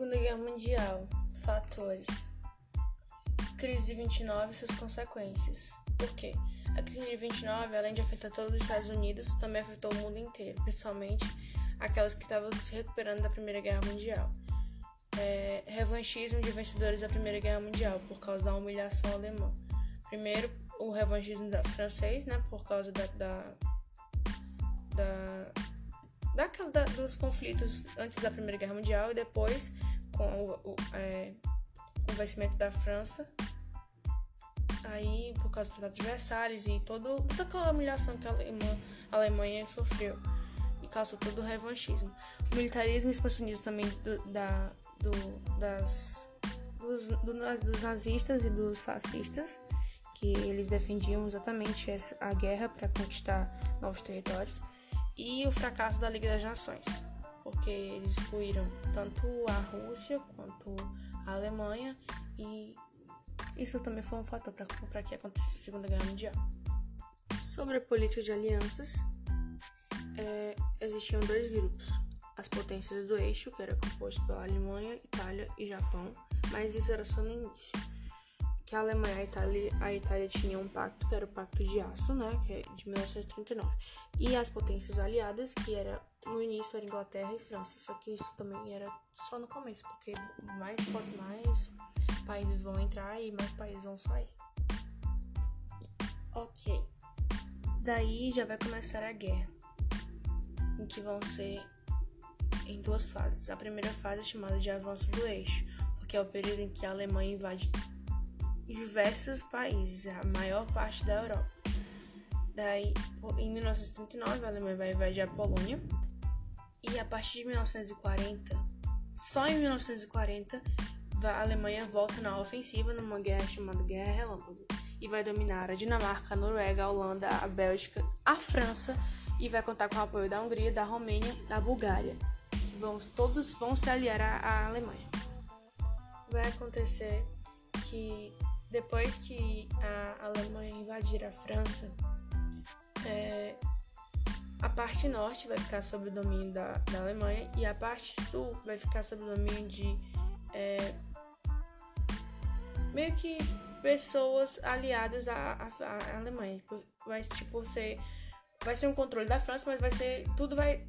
Segunda Guerra Mundial. Fatores. Crise de 29 e suas consequências. Por quê? A crise de 29, além de afetar todos os Estados Unidos, também afetou o mundo inteiro, principalmente aquelas que estavam se recuperando da Primeira Guerra Mundial. É, revanchismo de vencedores da Primeira Guerra Mundial por causa da humilhação alemã. Primeiro, o revanchismo da, francês, né, por causa da, da, da, daquela, da, dos conflitos antes da Primeira Guerra Mundial e depois com o, o, é, o vencimento da França aí por causa do Tratado de Versalhes e todo, toda aquela humilhação que a, Alemanha, a Alemanha sofreu e causou todo o revanchismo. O militarismo expansionismo também do, da, do, das, dos, do, dos nazistas e dos fascistas, que eles defendiam exatamente essa, a guerra para conquistar novos territórios, e o fracasso da Liga das Nações, porque eles excluíram tanto a Rússia quanto a Alemanha e isso também foi um fator para que acontecesse a Segunda Guerra Mundial. Sobre a política de alianças, é, existiam dois grupos: as potências do eixo, que era composto pela Alemanha, Itália e Japão, mas isso era só no início. Que a Alemanha e a Itália, a Itália tinham um pacto, que era o Pacto de Aço, né, que é de 1939. E as potências aliadas, que era no início era Inglaterra e França, só que isso também era só no começo, porque mais mais países vão entrar e mais países vão sair. Ok. Daí já vai começar a guerra, em que vão ser em duas fases. A primeira fase é chamada de avanço do eixo, porque é o período em que a Alemanha invade diversos países, a maior parte da Europa. Daí, em 1939, a Alemanha vai invadir a Polônia. E a partir de 1940, só em 1940, a Alemanha volta na ofensiva numa guerra chamada Guerra Relâmpago e vai dominar a Dinamarca, a Noruega, a Holanda, a Bélgica, a França e vai contar com o apoio da Hungria, da Romênia, da Bulgária, que vão, todos vão se aliar à, à Alemanha. Vai acontecer que depois que a Alemanha invadir a França, é, a parte norte vai ficar sob o domínio da, da Alemanha e a parte sul vai ficar sob o domínio de é, meio que pessoas aliadas à, à, à, Alemanha. Vai tipo ser vai ser um controle da França, mas vai ser tudo vai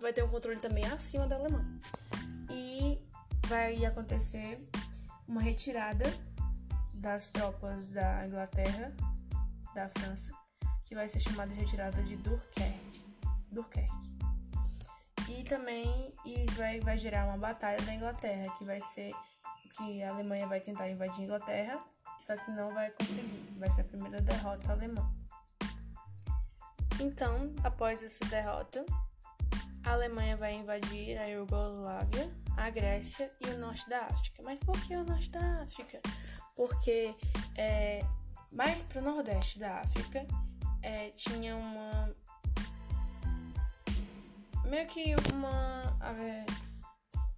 vai ter um controle também acima da Alemanha. E vai acontecer uma retirada das tropas da Inglaterra, da França, que vai ser chamada de retirada de Dunkerque. Dunkerque. E também isso vai, vai gerar uma batalha da Inglaterra, que vai ser que a Alemanha vai tentar invadir a Inglaterra, só que não vai conseguir. Vai ser a primeira derrota alemã. Então, após essa derrota, a Alemanha vai invadir a Iugoslávia, a Grécia e o norte da África. Mas por que o norte da África? Porque é, mais para o nordeste da África é, tinha uma. meio que uma. É,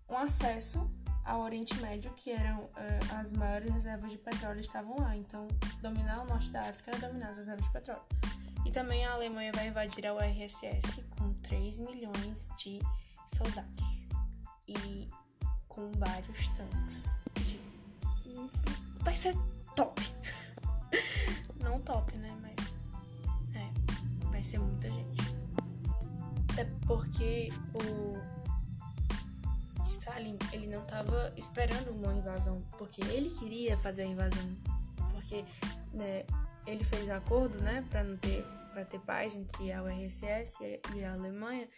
um acesso ao Oriente Médio, que eram uh, as maiores reservas de petróleo estavam lá. Então, dominar o norte da África era dominar as reservas de petróleo. E também a Alemanha vai invadir a URSS com 3 milhões de soldados e com vários tanques. Vai ser top! Não top, né? Mas é, vai ser muita gente. É porque o Stalin ele não estava esperando uma invasão, porque ele queria fazer a invasão, porque né, ele fez acordo, né, para não ter para ter paz entre a URSS e a Alemanha,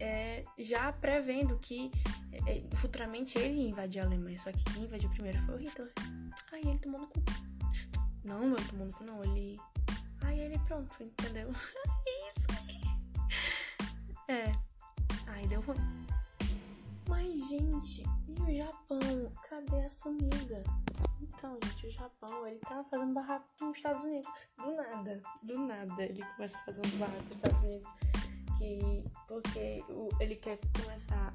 é, já prevendo que é, futuramente ele ia invadir a Alemanha, só que quem invadiu primeiro foi o Hitler. Aí ele tomou no cu. Não, não tomou no cu, não. Ele. Aí ele pronto, entendeu? Isso aí. É. Aí deu ruim. Mas, gente, e o Japão? Cadê essa amiga? Então, gente, o Japão, ele tá fazendo barraco com os Estados Unidos. Do nada, do nada, ele começa fazendo barraco com os Estados Unidos. Que, porque o, ele quer começar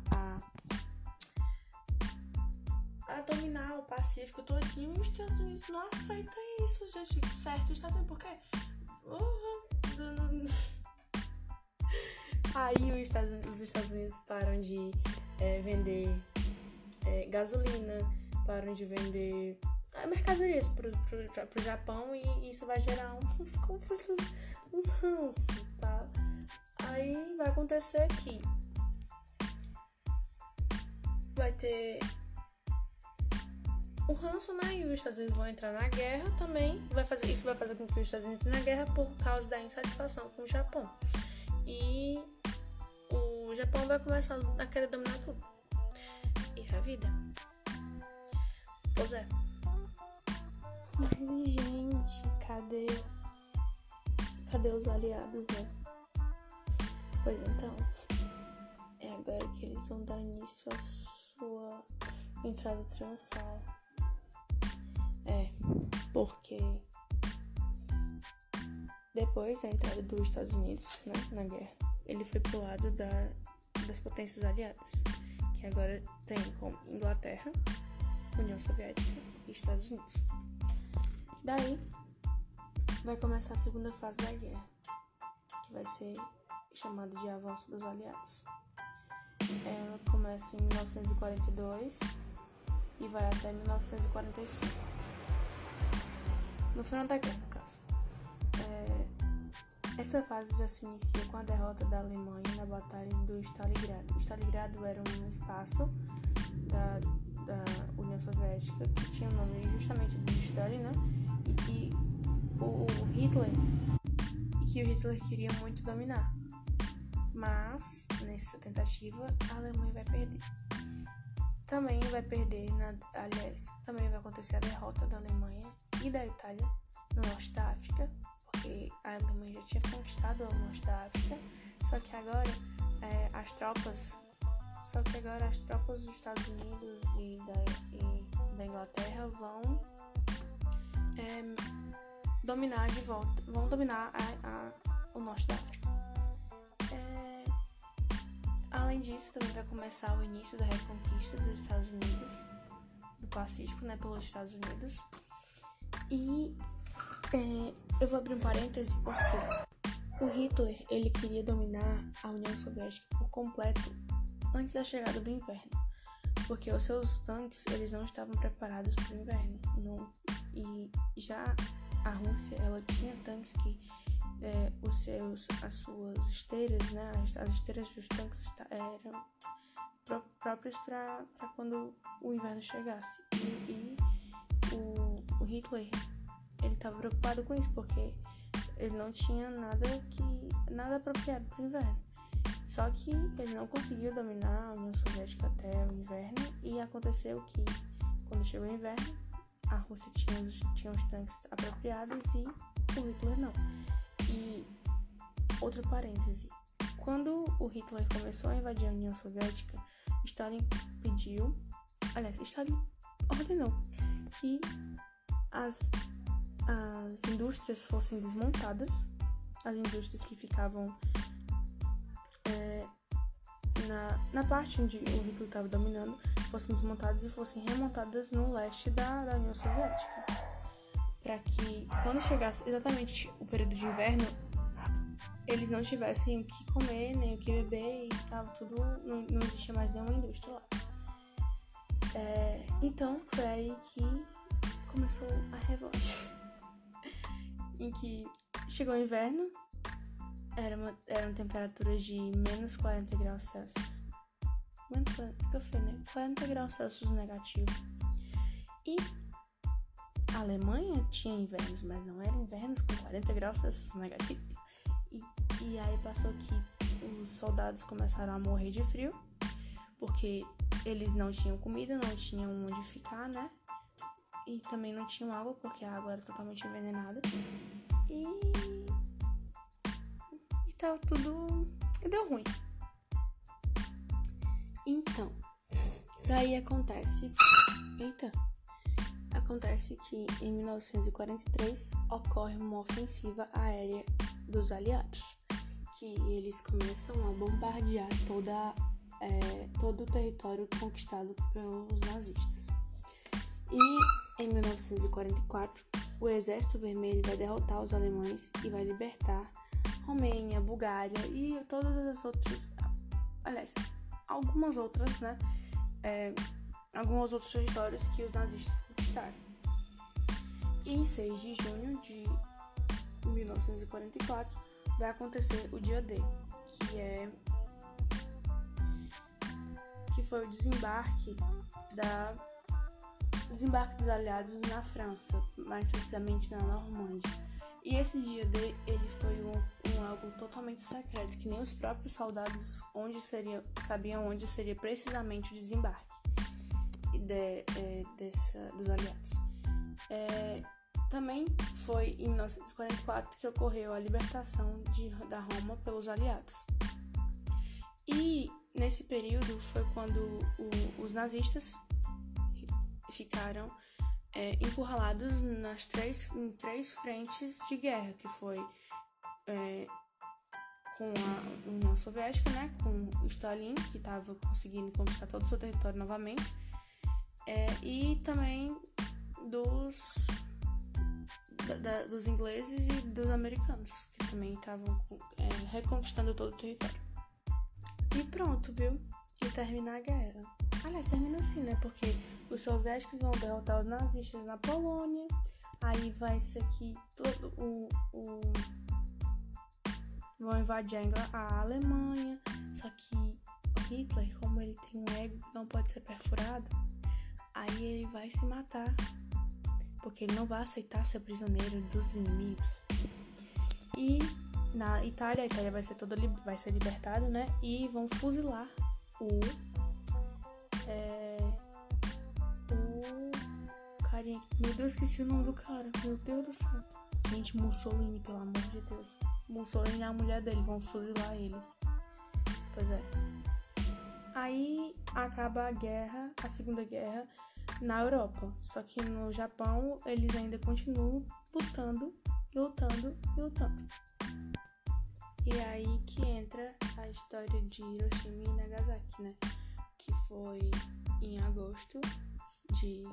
a, a dominar o Pacífico todinho e os Estados Unidos não aceitam isso, gente. Certo, os Estados Unidos, por quê? Aí os Estados, os Estados Unidos param de é, vender é, gasolina, param de vender é, mercadorias pro, pro, pro Japão e isso vai gerar uns conflitos, uns ranços, tá? Aí vai acontecer que vai ter o ranço, né? E os Estados Unidos vão entrar na guerra também. Vai fazer, isso vai fazer com que os Estados Unidos entrem na guerra por causa da insatisfação com o Japão. E o Japão vai começar a querer dominar tudo. E a vida. Pois é. Mas, gente, cadê? Cadê os aliados, né? Pois então, é agora que eles vão dar início à sua entrada triunfal. É, porque depois da entrada dos Estados Unidos né, na guerra, ele foi pro lado da, das potências aliadas, que agora tem como Inglaterra, União Soviética e Estados Unidos. Daí vai começar a segunda fase da guerra, que vai ser chamada de avanço dos aliados. Ela começa em 1942 e vai até 1945 no final da guerra, no caso. É, essa fase já se inicia com a derrota da Alemanha na Batalha do Stalingrado. O Stalingrado era um espaço da, da União Soviética que tinha o nome justamente de Stalin, né? E que o Hitler e que o Hitler queria muito dominar. Mas nessa tentativa a Alemanha vai perder. Também vai perder, na, aliás, também vai acontecer a derrota da Alemanha e da Itália no norte da África, porque a Alemanha já tinha conquistado o norte da África, só que agora é, as tropas, só que agora as tropas dos Estados Unidos e da, e da Inglaterra vão é, dominar de volta, vão dominar a, a, o norte da África. Além disso, também vai começar o início da reconquista dos Estados Unidos, do Pacífico, né, pelos Estados Unidos. E é, eu vou abrir um parêntese porque o Hitler ele queria dominar a União Soviética por completo antes da chegada do inverno, porque os seus tanques eles não estavam preparados para o inverno, e já a Rússia ela tinha tanques que é, os seus, as suas esteiras, né, as, as esteiras dos tanques eram pró próprias para quando o inverno chegasse. E, e Hitler ele estava preocupado com isso porque ele não tinha nada que nada apropriado para o inverno. Só que ele não conseguiu dominar a União Soviética até o inverno e aconteceu que quando chegou o inverno a Rússia tinha os, tinha os tanques apropriados e o Hitler não. E outro parêntese. Quando o Hitler começou a invadir a União Soviética, Stalin pediu, aliás, Stalin ordenou que as, as indústrias fossem desmontadas, as indústrias que ficavam é, na, na parte onde o Hitler estava dominando fossem desmontadas e fossem remontadas no leste da, da União Soviética para que quando chegasse exatamente o período de inverno, eles não tivessem o que comer, nem o que beber e tava tudo. Não, não existia mais nenhuma indústria lá. É, então foi aí que começou a revanche. em que chegou o inverno, era uma, eram temperaturas de menos 40 graus Celsius. Menos 40, que eu falei, né? 40 graus Celsius negativo. E a Alemanha tinha invernos, mas não eram invernos com 40 graus Celsius negativos. E, e aí passou que os soldados começaram a morrer de frio, porque eles não tinham comida, não tinham onde ficar, né? E também não tinham água, porque a água era totalmente envenenada. E. E tava tudo. Deu ruim. Então, daí acontece. Eita! Acontece que em 1943 ocorre uma ofensiva aérea dos aliados, que eles começam a bombardear toda, é, todo o território conquistado pelos nazistas. E em 1944, o Exército Vermelho vai derrotar os alemães e vai libertar Romênia, Bulgária e todas as outras, aliás, algumas outras, né, é, alguns outros territórios que os nazistas conquistaram. E em 6 de junho de 1944 vai acontecer o dia D, que é que foi o desembarque da desembarque dos aliados na França, mais precisamente na Normândia. E esse dia D, ele foi um, um, algo totalmente secreto, que nem os próprios soldados onde seria, sabiam onde seria precisamente o desembarque de, é, dessa, dos aliados. É, também foi em 1944 que ocorreu a libertação de, da Roma pelos aliados. E nesse período foi quando o, os nazistas ficaram é, encurralados nas três, em três frentes de guerra, que foi é, com a União Soviética, né, com Stalin, que estava conseguindo conquistar todo o seu território novamente, é, e também dos, da, da, dos ingleses e dos americanos, que também estavam é, reconquistando todo o território. E pronto, viu? E termina a guerra. Aliás, termina assim, né? Porque os soviéticos vão derrotar os nazistas na Polônia. Aí vai ser aqui todo o, o vão invadir a Alemanha. Só que Hitler, como ele tem um ego que não pode ser perfurado, aí ele vai se matar. Porque ele não vai aceitar ser prisioneiro dos inimigos. E na Itália, a Itália vai ser toda vai ser libertada, né? E vão fuzilar o carinha. Meu Deus, esqueci o nome do cara. Meu Deus do céu. Gente, Mussolini, pelo amor de Deus. Mussolini é a mulher dele, vão fuzilar eles. Pois é. Aí acaba a guerra, a Segunda Guerra, na Europa. Só que no Japão eles ainda continuam lutando, e lutando e lutando. E é aí que entra a história de Hiroshima e Nagasaki, né? Que foi em agosto de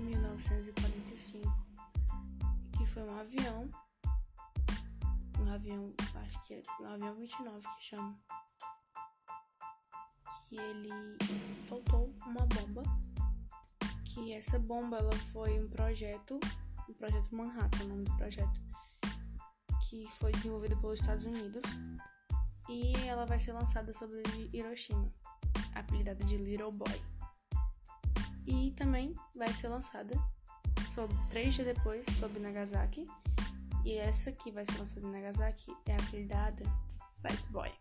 1945. E que foi um avião. Um avião, acho que é um avião 29 que chama. Que ele soltou uma bomba. Que essa bomba ela foi um projeto, um projeto Manhattan, o nome do projeto que foi desenvolvida pelos Estados Unidos e ela vai ser lançada sobre Hiroshima, apelidada de Little Boy. E também vai ser lançada sobre, três dias depois sobre Nagasaki. E essa que vai ser lançada em Nagasaki é apelidada Fat Boy.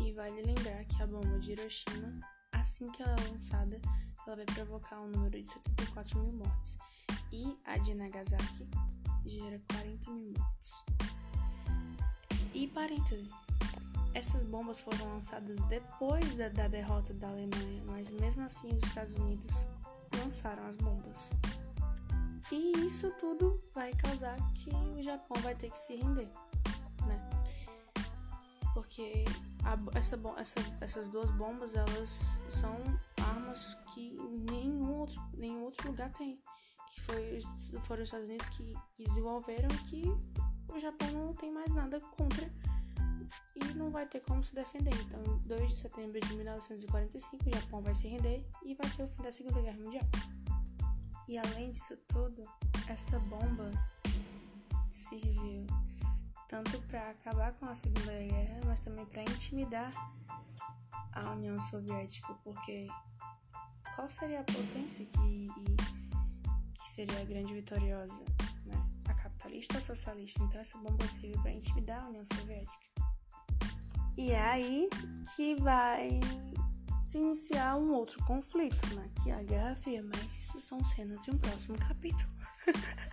E vale lembrar que a bomba de Hiroshima, assim que ela é lançada, ela vai provocar um número de 74 mil mortes. E a de Nagasaki gera 40 mil mortos. E parêntese, essas bombas foram lançadas depois da, da derrota da Alemanha, mas mesmo assim os Estados Unidos lançaram as bombas. E isso tudo vai causar que o Japão vai ter que se render, né? Porque a, essa, essa, essas duas bombas, elas são armas que nenhum outro, nenhum outro lugar tem que foi, foram os Estados Unidos que desenvolveram que o Japão não tem mais nada contra e não vai ter como se defender. Então, em 2 de setembro de 1945, o Japão vai se render e vai ser o fim da Segunda Guerra Mundial. E além disso tudo, essa bomba serviu tanto para acabar com a Segunda Guerra, mas também para intimidar a União Soviética, porque qual seria a potência que seria a grande vitoriosa, né? A capitalista ou a socialista. Então essa bomba serviu para intimidar a União Soviética. E é aí que vai se iniciar um outro conflito, né? Que é a Guerra Fria. Mas isso são cenas de um próximo capítulo.